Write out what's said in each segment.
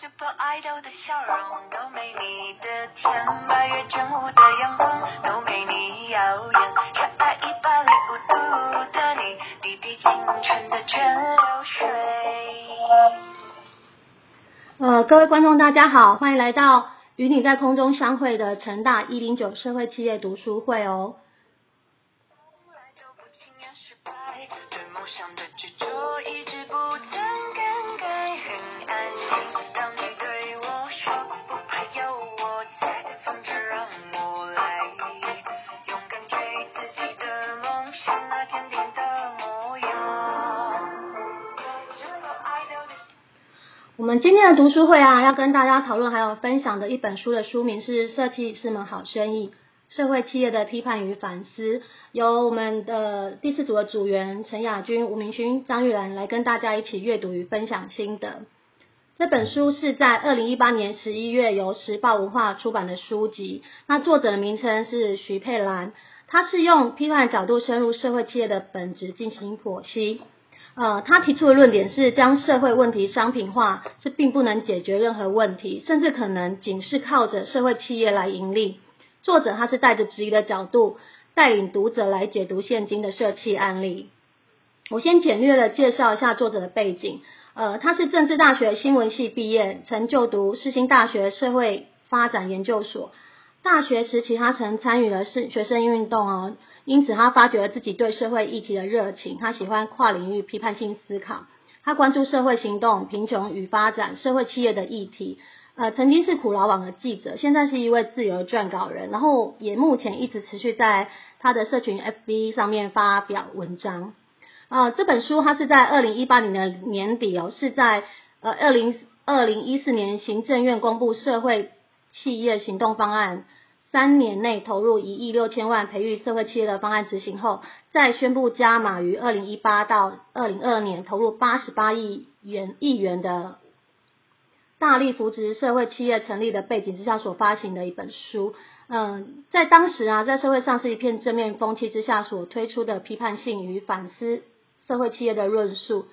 Super Idol 的笑容都没你的甜，八月正午的阳光都没你耀眼，热爱一百零五度的你，滴滴青春的蒸馏水。呃，各位观众大家好，欢迎来到与你在空中相会的成大一零九社会企业读书会哦。我们今天的读书会啊，要跟大家讨论还有分享的一本书的书名是《设计是门好生意：社会企业的批判与反思》，由我们的第四组的组员陈雅君、吴明勋、张玉兰来跟大家一起阅读与分享心得。这本书是在二零一八年十一月由时报文化出版的书籍，那作者的名称是徐佩兰，他是用批判角度深入社会企业的本质进行剖析。呃，他提出的论点是，将社会问题商品化是并不能解决任何问题，甚至可能仅是靠着社会企业来盈利。作者他是带着质疑的角度，带领读者来解读现今的社企案例。我先简略的介绍一下作者的背景。呃，他是政治大学新闻系毕业，曾就读世新大学社会发展研究所。大学时期，他曾参与了是学生运动哦，因此他发掘了自己对社会议题的热情。他喜欢跨领域批判性思考，他关注社会行动、贫穷与发展、社会企业的议题。呃，曾经是苦劳网的记者，现在是一位自由撰稿人，然后也目前一直持续在他的社群 FB 上面发表文章。啊，这本书它是在二零一八年的年底哦，是在呃二零二零一四年行政院公布社会企业行动方案，三年内投入一亿六千万培育社会企业的方案执行后，再宣布加码于二零一八到二零二二年投入八十八亿元亿元的大力扶植社会企业成立的背景之下所发行的一本书。嗯，在当时啊，在社会上是一片正面风气之下所推出的批判性与反思社会企业的论述。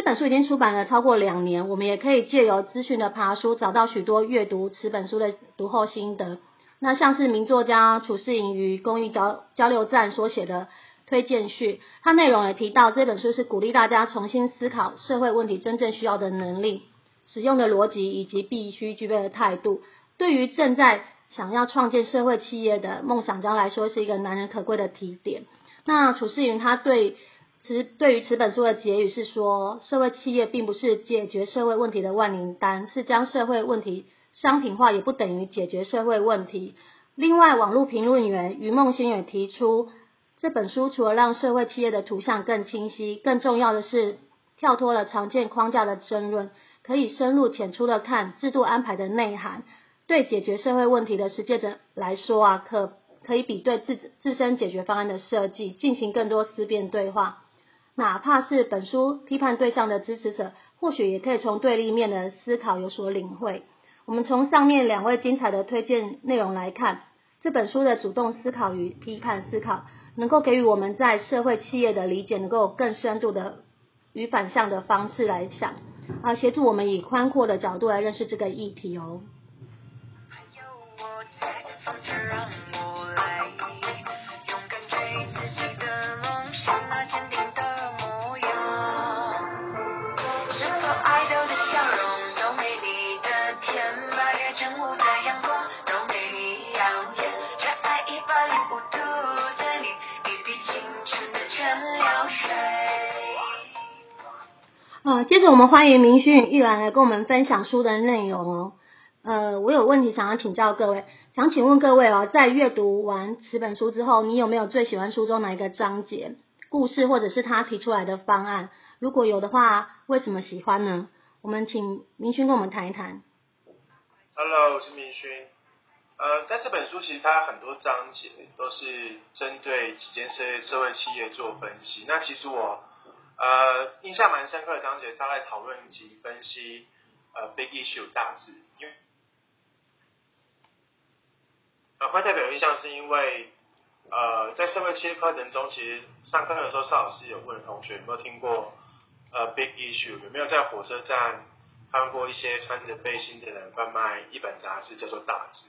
这本书已经出版了超过两年，我们也可以借由资讯的爬书，找到许多阅读此本书的读后心得。那像是名作家楚世颖于公益交交流站所写的推荐序，它内容也提到这本书是鼓励大家重新思考社会问题真正需要的能力、使用的逻辑以及必须具备的态度。对于正在想要创建社会企业的梦想家来说，是一个难能可贵的提点。那楚世云他对其实对于此本书的结语是说，社会企业并不是解决社会问题的万灵丹，是将社会问题商品化，也不等于解决社会问题。另外，网络评论员于梦欣也提出，这本书除了让社会企业的图像更清晰，更重要的是跳脱了常见框架的争论，可以深入浅出的看制度安排的内涵。对解决社会问题的实践者来说啊，可可以比对自自身解决方案的设计进行更多思辨对话。哪怕是本书批判对象的支持者，或许也可以从对立面的思考有所领会。我们从上面两位精彩的推荐内容来看，这本书的主动思考与批判思考，能够给予我们在社会企业的理解，能够更深度的与反向的方式来想，啊，协助我们以宽阔的角度来认识这个议题哦。接着我们欢迎明勋与玉兰来跟我们分享书的内容哦。呃，我有问题想要请教各位，想请问各位哦，在阅读完此本书之后，你有没有最喜欢书中哪一个章节、故事，或者是他提出来的方案？如果有的话，为什么喜欢呢？我们请明勋跟我们谈一谈。Hello，我是明勋。呃，在这本书其实它很多章节都是针对几间社社会企业做分析。那其实我呃印象蛮深刻的章节，他在讨论及分析呃 big issue 大致，因为呃会代表印象，是因为呃在社会企业课程中，其实上课的时候，邵老师有问同学有没有听过呃 big issue，有没有在火车站看过一些穿着背心的人贩卖一本杂志，叫做《大志》。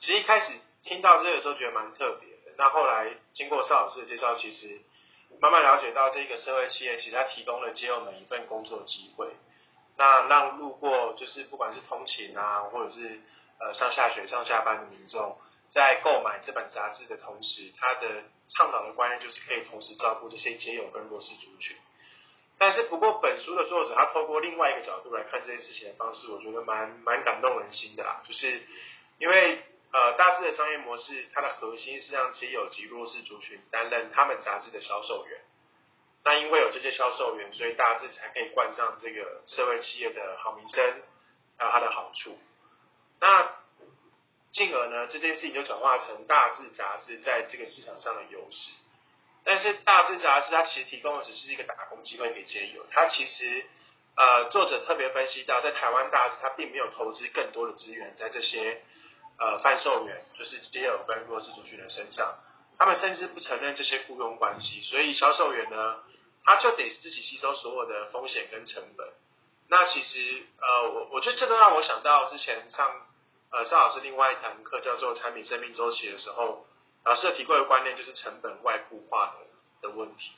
其实一开始听到这个时候觉得蛮特别的，那后来经过邵老师的介绍，其实慢慢了解到这个社会企业其实它提供了街友们一份工作机会，那让路过就是不管是通勤啊，或者是呃上下学、上下班的民众，在购买这本杂志的同时，他的倡导的观念就是可以同时照顾这些街友跟弱势族群。但是不过本书的作者他透过另外一个角度来看这件事情的方式，我觉得蛮蛮感动人心的啦，就是因为呃大致的商业模式，它的核心是让街友及弱势族群担任他们杂志的销售员。那因为有这些销售员，所以大致才可以冠上这个社会企业的好名声，还有它的好处。那进而呢，这件事情就转化成大致杂志在这个市场上的优势。但是大致杂志它其实提供的只是一个打工机会给街友，它其实呃作者特别分析到，在台湾大致它并没有投资更多的资源在这些呃贩售员，就是街友跟弱势族群的身上，他们甚至不承认这些雇佣关系，所以销售员呢，他就得自己吸收所有的风险跟成本。那其实呃我我觉得这个让我想到之前上呃邵老师另外一堂课叫做产品生命周期的时候。老师提过的观念就是成本外部化的的问题，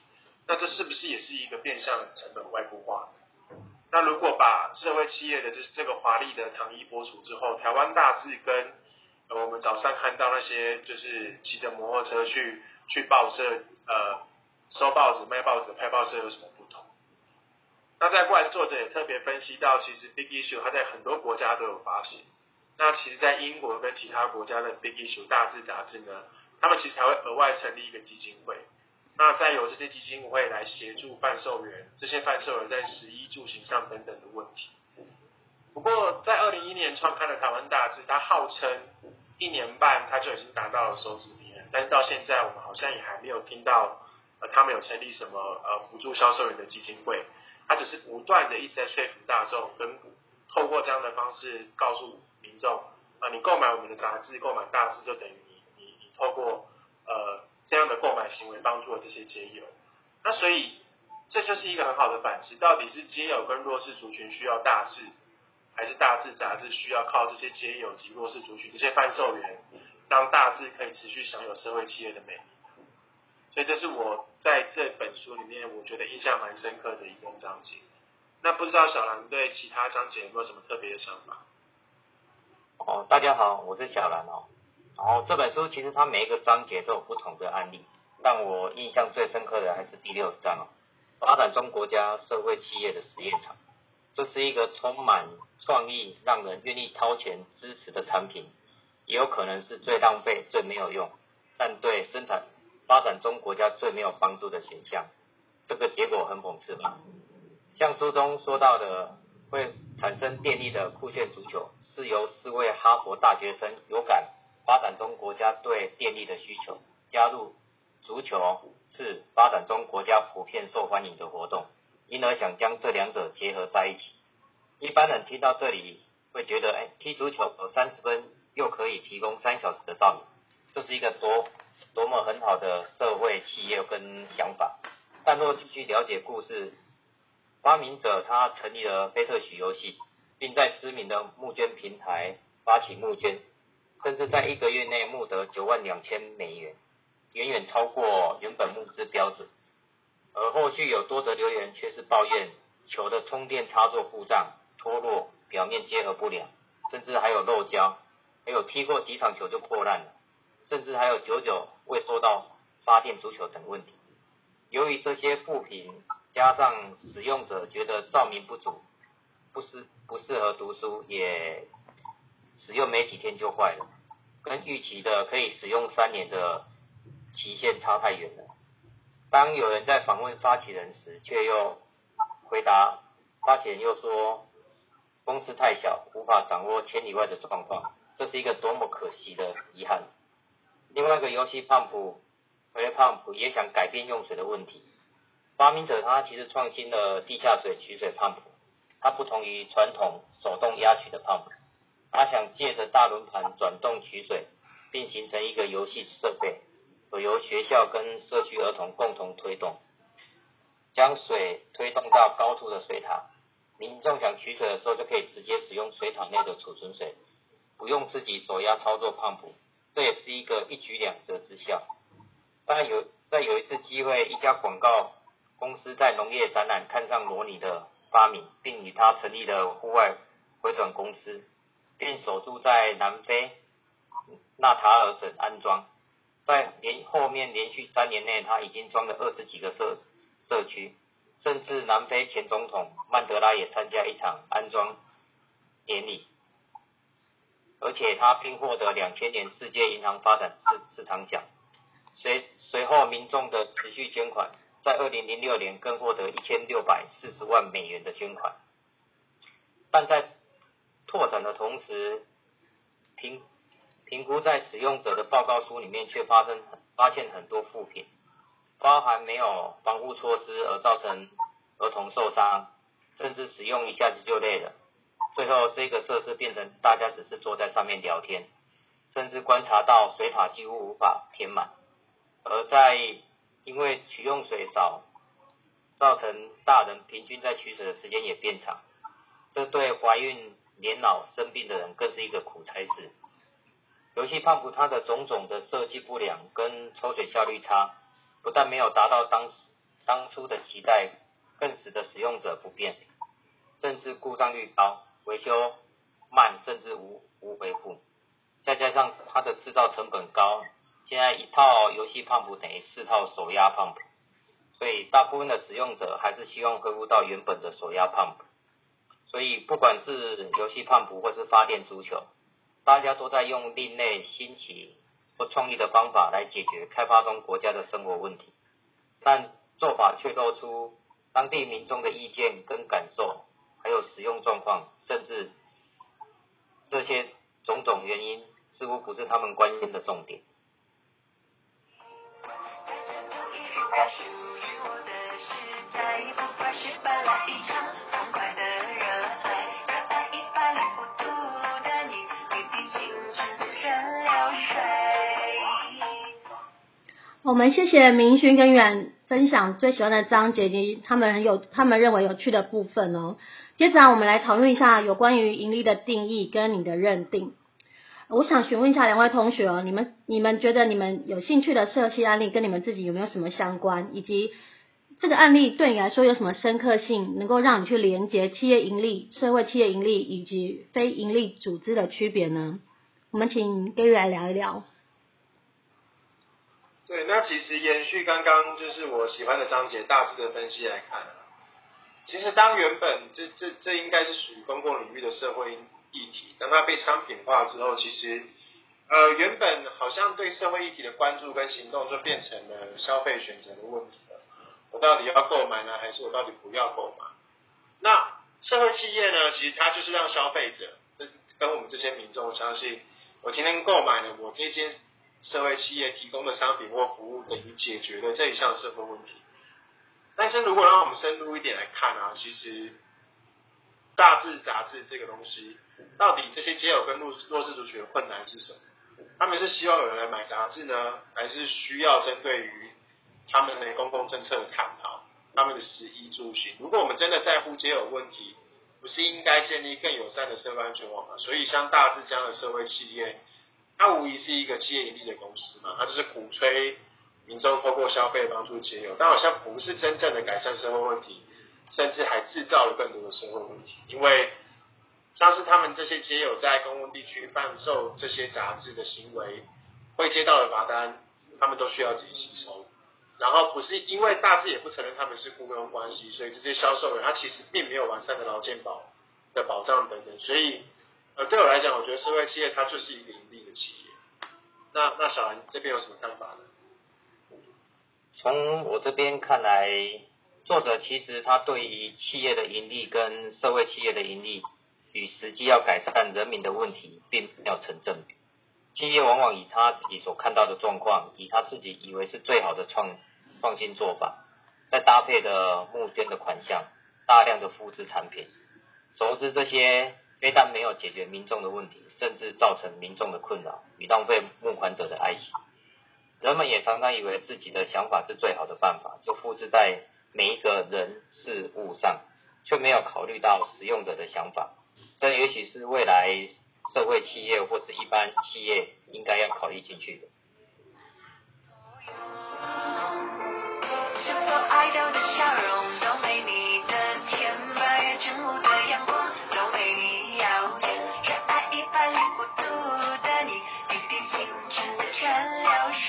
那这是不是也是一个变相成本外部化？那如果把社会企业的这这个华丽的糖衣剥除之后，台湾大致跟我们早上看到那些就是骑着摩托车去去报社呃收报纸卖报纸拍报社有什么不同？那再过来作者也特别分析到，其实 Big Issue 它在很多国家都有发行，那其实在英国跟其他国家的 Big Issue 大致杂志呢？他们其实还会额外成立一个基金会，那再由这些基金会来协助贩售员，这些贩售员在食衣住行上等等的问题。不过，在二零一一年创刊的台湾大志，它号称一年半它就已经达到了收支平衡，但是到现在我们好像也还没有听到呃他们有成立什么呃辅助销售员的基金会，它只是不断的一直在说服大众，跟透过这样的方式告诉民众啊，你购买我们的杂志，购买大志就等于你你你。透过呃这样的购买行为帮助了这些街友，那所以这就是一个很好的反思，到底是街友跟弱势族群需要大志，还是大志杂志需要靠这些街友及弱势族群这些贩售员，让大志可以持续享有社会企业的美丽。所以这是我在这本书里面我觉得印象蛮深刻的一个章节。那不知道小兰对其他章节有没有什么特别的想法？哦，大家好，我是小兰哦。然后这本书其实它每一个章节都有不同的案例，但我印象最深刻的还是第六章哦，发展中国家社会企业的实验场。这是一个充满创意、让人愿意掏钱支持的产品，也有可能是最浪费、最没有用，但对生产发展中国家最没有帮助的选项。这个结果很讽刺吧？像书中说到的，会产生电力的酷炫足球，是由四位哈佛大学生有感。发展中国家对电力的需求，加入足球是发展中国家普遍受欢迎的活动，因而想将这两者结合在一起。一般人听到这里会觉得，哎，踢足球有三十分，又可以提供三小时的照明，这是一个多多么很好的社会企业跟想法。但若继续了解故事，发明者他成立了贝特许游戏，并在知名的募捐平台发起募捐。甚至在一个月内募得九万两千美元，远远超过原本募资标准。而后续有多则留言却是抱怨球的充电插座故障、脱落、表面结合不良，甚至还有漏胶，还有踢过几场球就破烂了，甚至还有久久未收到发电足球等问题。由于这些负评，加上使用者觉得照明不足，不适不适合读书，也。使用没几天就坏了，跟预期的可以使用三年的期限差太远了。当有人在访问发起人时，却又回答发起人又说公司太小，无法掌握千里外的状况，这是一个多么可惜的遗憾。另外一个游戏胖普，回胖普也想改变用水的问题。发明者他其实创新了地下水取水胖普，它不同于传统手动压取的胖普。他想借着大轮盘转动取水，并形成一个游戏设备，由学校跟社区儿童共同推动，将水推动到高处的水塔，民众想取水的时候就可以直接使用水塔内的储存水，不用自己手压操作胖浦，这也是一个一举两得之效。当然有在有一次机会，一家广告公司在农业展览看上罗尼的发明，并与他成立了户外回转公司，并首度在南非纳塔尔省安装。在连后面连续三年内，他已经装了二十几个社社区，甚至南非前总统曼德拉也参加一场安装典礼，而且他并获得两千年世界银行发展市市场奖。随随后民众的持续捐款，在二零零六年更获得一千六百四十万美元的捐款，但在拓展的同时，评评估在使用者的报告书里面却发生发现很多副品，包含没有防护措施而造成儿童受伤，甚至使用一下子就累了。最后这个设施变成大家只是坐在上面聊天，甚至观察到水塔几乎无法填满。而在因为取用水少，造成大人平均在取水的时间也变长，这对怀孕、年老、生病的人更是一个苦差事。游戏胖浦它的种种的设计不良跟抽水效率差，不但没有达到当时当初的期待，更使得使用者不便，甚至故障率高，维修慢，甚至无无回复。再加上它的制造成本高，现在一套游戏胖浦等于四套手压胖浦，所以大部分的使用者还是希望恢复到原本的手压胖浦。所以不管是游戏胖浦或是发电足球。大家都在用另类、新奇或创意的方法来解决开发中国家的生活问题，但做法却露出当地民众的意见跟感受，还有使用状况，甚至这些种种原因，似乎不是他们关心的重点。我们谢谢明勋跟远分享最喜欢的章节及他们很有他们认为有趣的部分哦。接着啊，我们来讨论一下有关于盈利的定义跟你的认定。我想询问一下两位同学哦，你们你们觉得你们有兴趣的社企案例跟你们自己有没有什么相关，以及这个案例对你来说有什么深刻性，能够让你去连接企业盈利、社会企业盈利以及非盈利组织的区别呢？我们请 Gary 来聊一聊。对，那其实延续刚刚就是我喜欢的章节大致的分析来看，其实当原本这这这应该是属于公共领域的社会议题，当它被商品化之后，其实呃原本好像对社会议题的关注跟行动就变成了消费选择的问题了。我到底要购买呢，还是我到底不要购买？那社会企业呢，其实它就是让消费者，这跟我们这些民众相信，我今天购买了我这间社会企业提供的商品或服务，等于解决了这一项社会问题。但是如果让我们深入一点来看啊，其实大志杂志这个东西，到底这些街友跟弱弱势族群的困难是什么？他们是希望有人来买杂志呢，还是需要针对于他们的公共政策的探讨，他们的食衣住行？如果我们真的在乎街友问题，不是应该建立更友善的社会安全网吗？所以像大志这样的社会企业，它无疑是一个企业盈利的公司嘛，它就是鼓吹民众透过消费帮助街友，但好像不是真正的改善社会问题，甚至还制造了更多的社会问题。因为像是他们这些街友在公共地区贩售这些杂志的行为，会接到的罚单，他们都需要自己吸收。然后不是因为大致也不承认他们是雇佣关系，所以这些销售人他其实并没有完善的劳健保的保障等等，所以呃对我来讲，我觉得社会企业它就是一个盈利的企业。那那小兰这边有什么看法呢？从我这边看来，作者其实他对于企业的盈利跟社会企业的盈利与实际要改善人民的问题，并没有成正比。企业往往以他自己所看到的状况，以他自己以为是最好的创创新做法，再搭配的募捐的款项，大量的复制产品，熟知这些非但没有解决民众的问题，甚至造成民众的困扰与浪费募款者的爱心。人们也常常以为自己的想法是最好的办法，就复制在每一个人事物上，却没有考虑到使用者的想法。这也许是未来社会企业或是一般企业应该要考虑进去的。是否爱豆的笑容都没你的甜，八月正午的阳光都没你耀眼，可爱一百零五度的你，滴滴清纯的泉流水。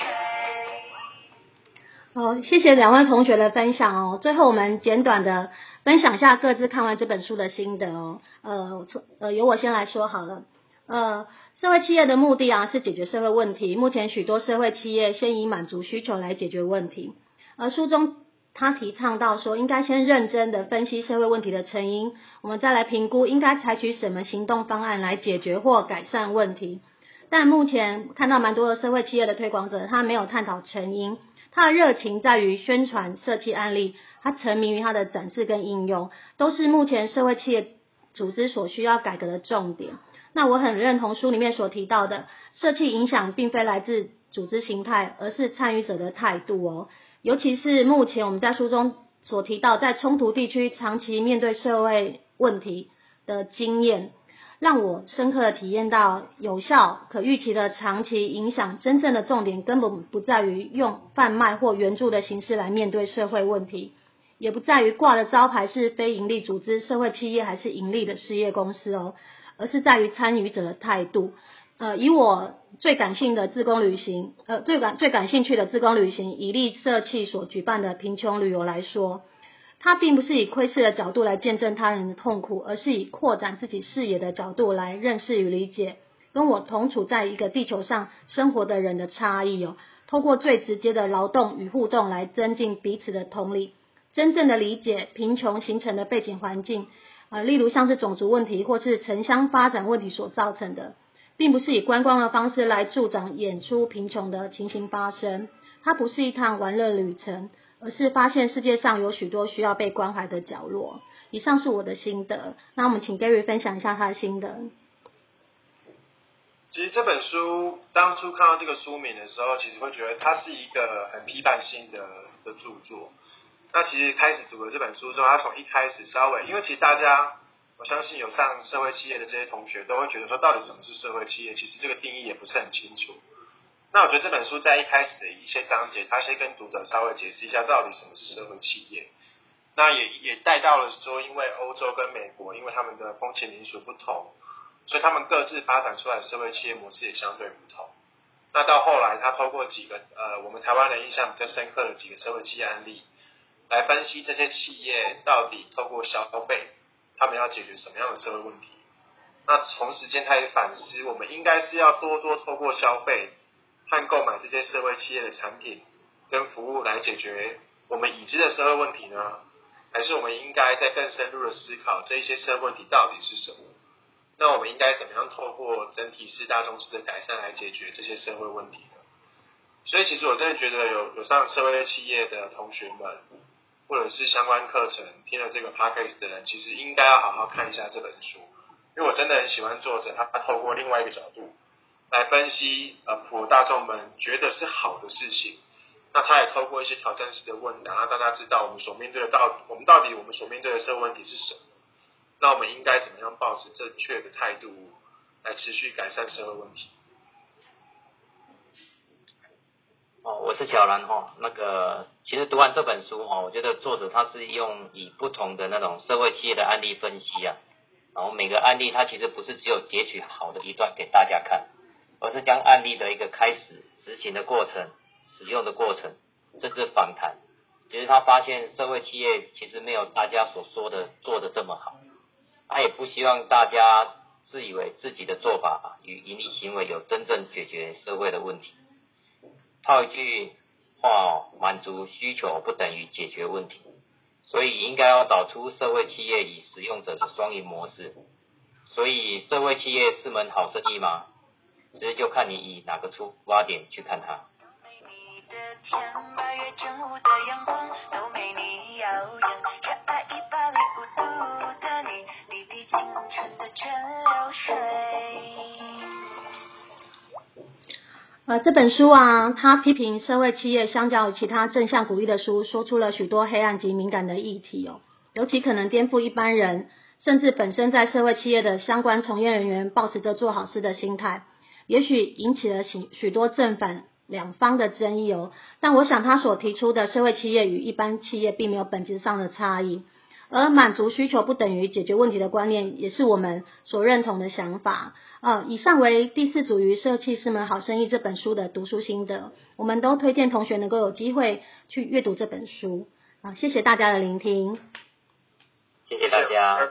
哦，谢谢两位同学的分享哦。最后我们简短的分享一下各自看完这本书的心得哦。呃，从呃由我先来说好了。呃，社会企业的目的啊是解决社会问题。目前许多社会企业先以满足需求来解决问题。而书中他提倡到说，应该先认真的分析社会问题的成因，我们再来评估应该采取什么行动方案来解决或改善问题。但目前看到蛮多的社会企业的推广者，他没有探讨成因。他的热情在于宣传社企案例，他沉迷于他的展示跟应用，都是目前社会企业组织所需要改革的重点。那我很认同书里面所提到的，社企影响并非来自组织形态，而是参与者的态度哦。尤其是目前我们在书中所提到，在冲突地区长期面对社会问题的经验。让我深刻的体验到，有效、可预期的长期影响，真正的重点根本不在于用贩卖或援助的形式来面对社会问题，也不在于挂的招牌是非营利组织、社会企业还是盈利的事业公司哦，而是在于参与者的态度。呃，以我最感兴的自工旅行，呃，最感最感兴趣的自工旅行，以利社企所举办的贫穷旅游来说。它并不是以窥视的角度来见证他人的痛苦，而是以扩展自己视野的角度来认识与理解跟我同处在一个地球上生活的人的差异哦。透过最直接的劳动与互动来增进彼此的同理，真正的理解贫穷形成的背景环境啊，例如像是种族问题或是城乡发展问题所造成的，并不是以观光的方式来助长演出贫穷的情形发生。它不是一趟玩乐旅程。而是发现世界上有许多需要被关怀的角落。以上是我的心得，那我们请 Gary 分享一下他的心得。其实这本书当初看到这个书名的时候，其实会觉得它是一个很批判性的的著作。那其实开始读了这本书之后，他从一开始稍微，因为其实大家我相信有上社会企业的这些同学都会觉得说，到底什么是社会企业？其实这个定义也不是很清楚。那我觉得这本书在一开始的一些章节，他先跟读者稍微解释一下到底什么是社会企业。那也也带到了说，因为欧洲跟美国，因为他们的风情民俗不同，所以他们各自发展出来的社会企业模式也相对不同。那到后来，他透过几个呃我们台湾人印象比较深刻的几个社会企业案例，来分析这些企业到底透过消费，他们要解决什么样的社会问题。那同时间，他也反思，我们应该是要多多透过消费。和购买这些社会企业的产品跟服务来解决我们已知的社会问题呢？还是我们应该在更深入的思考这一些社会问题到底是什么？那我们应该怎么样透过整体式、大众式的改善来解决这些社会问题呢？所以，其实我真的觉得有有上社会企业的同学们，或者是相关课程听了这个 podcast 的人，其实应该要好好看一下这本书，因为我真的很喜欢作者他他透过另外一个角度。来分析呃普罗大众们觉得是好的事情，那他也透过一些挑战式的问答，让大家知道我们所面对的到我们到底我们所面对的社会问题是什么，那我们应该怎么样保持正确的态度来持续改善社会问题？哦，我是小兰哈，那个其实读完这本书哦，我觉得作者他是用以不同的那种社会企业的案例分析啊，然后每个案例它其实不是只有截取好的一段给大家看。而是将案例的一个开始、执行的过程、使用的过程，甚至访谈。其实他发现社会企业其实没有大家所说的做的这么好，他也不希望大家自以为自己的做法与盈利行为有真正解决社会的问题。套一句话，满足需求不等于解决问题，所以应该要找出社会企业与使用者的双赢模式。所以社会企业是门好生意吗？其实就看你以哪个出发点去看它。呃，这本书啊，他批评社会企业相较于其他正向鼓励的书，说出了许多黑暗及敏感的议题哦。尤其可能颠覆一般人，甚至本身在社会企业的相关从业人员保持着做好事的心态，也许引起了许许多正反两方的争议哦。但我想他所提出的社会企业与一般企业并没有本质上的差异。而满足需求不等于解决问题的观念，也是我们所认同的想法。呃，以上为第四组于《设计师们好生意》这本书的读书心得，我们都推荐同学能够有机会去阅读这本书。啊，谢谢大家的聆听。谢谢大家。